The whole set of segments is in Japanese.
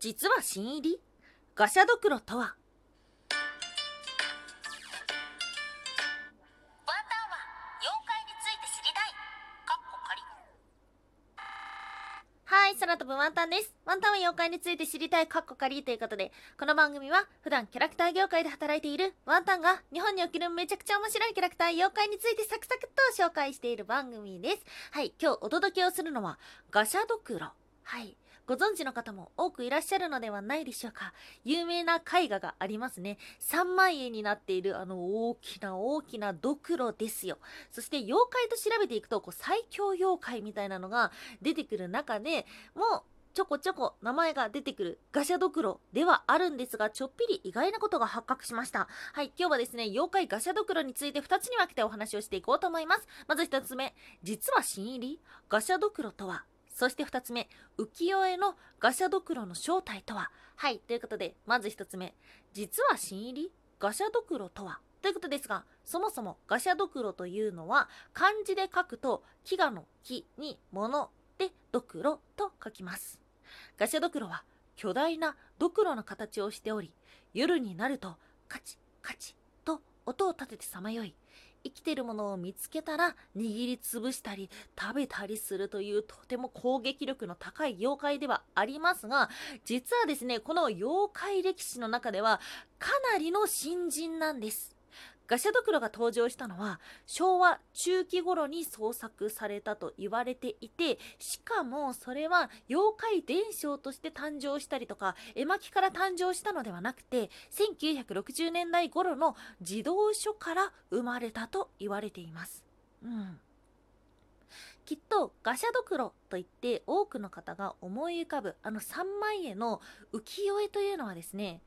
実は新入り？ガシャドクロとは？ワンタンは妖怪について知りたいかっこ仮はい、空飛ぶワンタンです。ワンタンは妖怪について知りたいカッコカリということで、この番組は普段キャラクター業界で働いているワンタンが日本におけるめちゃくちゃ面白いキャラクター妖怪についてサクサクっと紹介している番組です。はい、今日お届けをするのはガシャドクロ。はい。ご存知の方も多くいらっしゃるのではないでしょうか。有名な絵画がありますね。3万円になっているあの大きな大きなドクロですよ。そして妖怪と調べていくと、こう最強妖怪みたいなのが出てくる中でもうちょこちょこ名前が出てくるガシャドクロではあるんですが、ちょっぴり意外なことが発覚しました。はい、今日はですね、妖怪ガシャドクロについて2つに分けてお話をしていこうと思います。まず1つ目、実は新入り？ガシャドクロとはそして2つ目、浮世絵のガシャドクロの正体とは？はい、ということで、まず1つ目、実は新入り？ガシャドクロとは？ということですが、そもそもガシャドクロというのは漢字で書くと飢餓の木に物でドクロと書きます。ガシャドクロは巨大なドクロの形をしており、夜になるとカチカチと音を立ててさまよい、生きてるものを見つけたら握りつぶしたり食べたりするというとても攻撃力の高い妖怪ではありますが実はですねこの妖怪歴史の中ではかなりの新人なんです。ガシャドクロが登場したのは昭和中期頃に創作されたと言われていてしかもそれは妖怪伝承として誕生したりとか絵巻から誕生したのではなくて1960年代頃の児童書から生まれたと言われています。うんきっとガシャドクロといって多くの方が思い浮かぶあの三枚絵の浮世絵というのはですね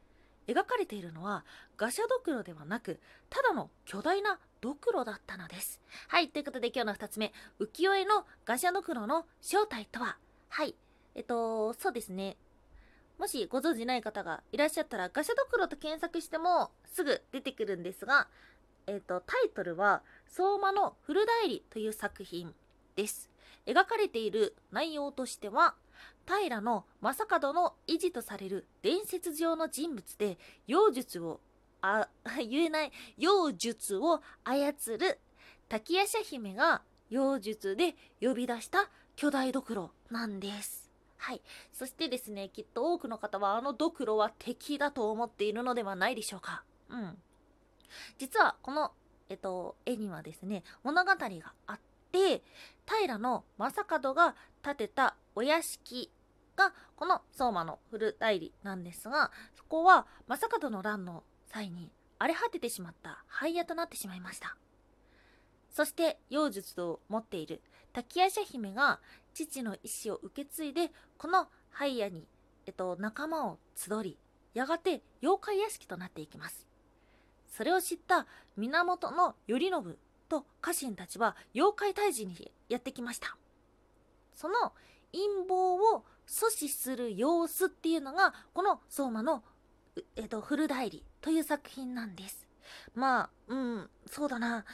描かれているのはガシャドクロではなくただの巨大なドクロだったのです。はいということで今日の2つ目浮世絵のガシャドクロの正体とは？はい。えっとそうですね。もしご存じない方がいらっしゃったらガシャドクロと検索してもすぐ出てくるんですがえっとタイトルは相馬の古代理という作品です。描かれている内容としては平の正門の維持とされる伝説上の人物で妖術をあ 言えない妖術を操る滝夜叉姫が妖術で呼び出した巨大ドクロなんです。はい。そしてですね、きっと多くの方はあのドクロは敵だと思っているのではないでしょうか。うん。実はこの、えっと、絵にはですね、物語があって、平の正門が建てたお屋敷がこの相馬の古代理なんですがそこは正門の乱の際に荒れ果ててしまった廃屋となってしまいました。そして妖術を持っている滝夜叉姫が父の意思を受け継いでこの廃屋に、えっと、仲間を集りやがて妖怪屋敷となっていきます。それを知った源頼信と家臣たちは妖怪退治にやってきました。その陰謀を阻止する様子っていうのがこの相馬の、えっと、古代理という作品なんです。まあうんそうだな。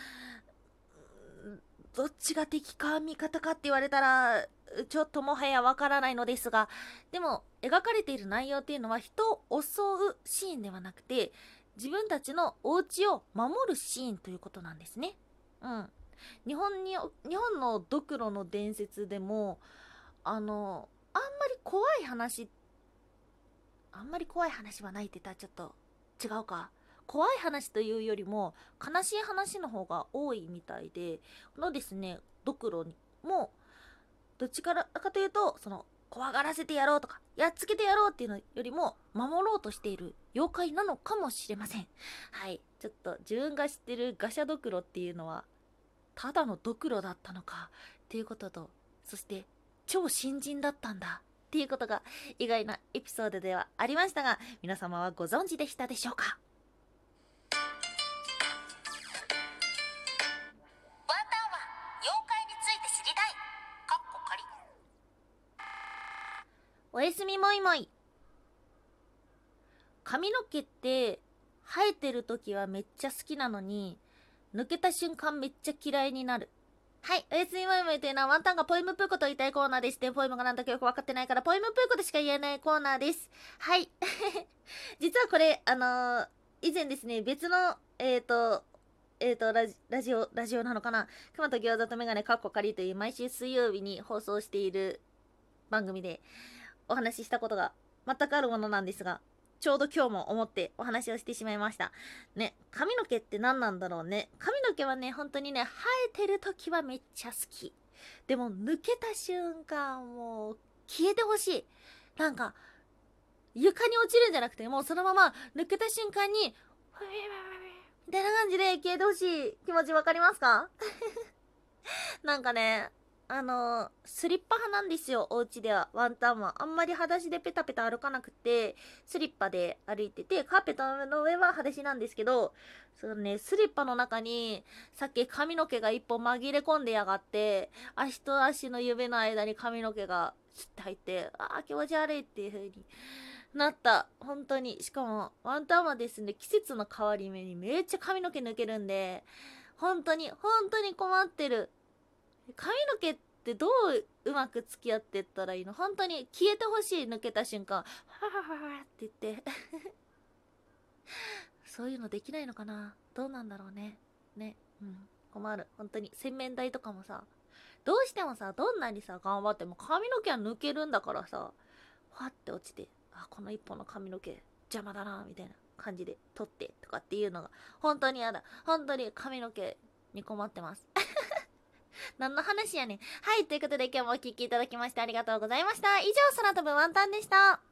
どっちが敵か味方かって言われたらちょっともはやわからないのですがでも描かれている内容っていうのは人を襲うシーンではなくて自分たちのお家を守るシーンということなんですね。うん、日本に日本のドクロの伝説でもあのあんまり怖い話あんまり怖い話はないって言ったらちょっと違うか。怖い話というよりも悲しい話の方が多いみたいでこのですねドクロもどっちからかというとその怖がらせてやろうとかやっつけてやろうっていうのよりも守ろうとしている妖怪なのかもしれません。はい。ちょっと自分が知ってるガシャドクロっていうのはただのドクロだったのかっていうこととそして超新人だったんだっていうことが意外なエピソードではありましたが皆様はご存知でしたでしょうか？ワンタンは妖怪について知りたい。かっこ仮おやすみもいもい。髪の毛って生えてる時はめっちゃ好きなのに抜けた瞬間めっちゃ嫌いになるはい。おやすみもいもいというのはワンタンがポエムプーコと言いたいコーナーです。で、ポエムがなんだかよくわかってないから、ポエムプーコとしか言えないコーナーです。はい。実はこれ、あのー以前ですね、別の、えっ、と、えっ、とラジ、ラジオ、ラジオなのかな？熊と餃子とメガネカッコ仮という毎週水曜日に放送している番組でお話ししたことが全くあるものなんですが、ちょうど今日も思ってお話をしてしまいました。ね、髪の毛って何なんだろうね。髪の毛はね、本当にね、生えてる時はめっちゃ好き。でも抜けた瞬間もう消えてほしい。なんか、床に落ちるんじゃなくて、もうそのまま抜けた瞬間に、みたいな感じで消えてほしい気持ちわかりますか？なんかね、あの、スリッパ派なんですよ、お家では。ワンタンは。あんまり裸足でペタペタ歩かなくて、スリッパで歩いてて、カーペットの上は裸足なんですけど、そのね、スリッパの中に、さっき髪の毛が一本紛れ込んでやがって、足と足の指の間に髪の毛がスッて入って、ああ、気持ち悪いっていう風になった。本当に。しかも、ワンタンはですね、季節の変わり目にめっちゃ髪の毛抜けるんで、本当に、本当に困ってる。髪の毛ってどううまく付き合ってったらいいの？本当に消えてほしい抜けた瞬間、ははははって言って。そういうのできないのかな？どうなんだろうね。ね。うん。困る。本当に。洗面台とかもさ、どうしてもさ、どんなにさ、頑張っても髪の毛は抜けるんだからさ、ファって落ちて、あ、この一本の髪の毛邪魔だな、みたいな感じで取ってとかっていうのが、本当に嫌だ。本当に髪の毛に困ってます。何の話やねん。はい、ということで今日もお聴きいただきましてありがとうございました。以上、空飛ぶワンタンでした。